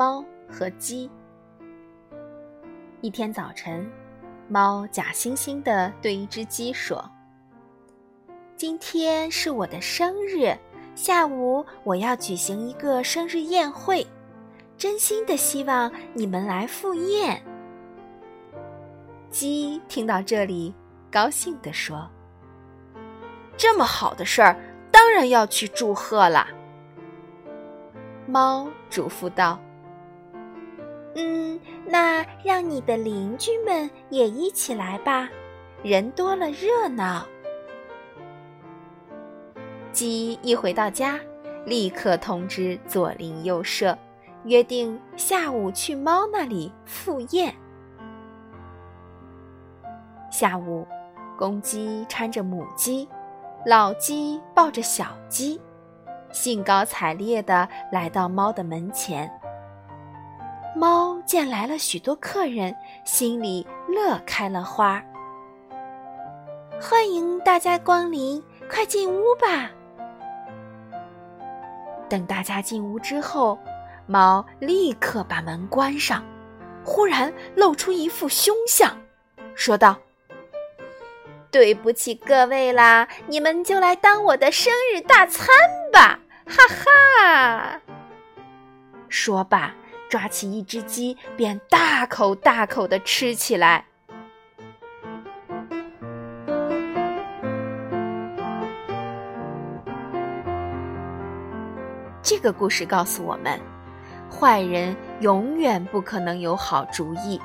猫和鸡。一天早晨，猫假惺惺地对一只鸡说：“今天是我的生日，下午我要举行一个生日宴会，真心的希望你们来赴宴。”鸡听到这里，高兴地说：“这么好的事儿，当然要去祝贺了。”猫嘱咐道。嗯，那让你的邻居们也一起来吧，人多了热闹。鸡一回到家，立刻通知左邻右舍，约定下午去猫那里赴宴。下午，公鸡搀着母鸡，老鸡抱着小鸡，兴高采烈地来到猫的门前。猫见来了许多客人，心里乐开了花。欢迎大家光临，快进屋吧。等大家进屋之后，猫立刻把门关上，忽然露出一副凶相，说道：“对不起各位啦，你们就来当我的生日大餐吧！”哈哈。说罢。抓起一只鸡，便大口大口的吃起来。这个故事告诉我们，坏人永远不可能有好主意，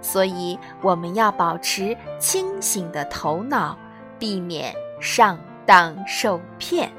所以我们要保持清醒的头脑，避免上当受骗。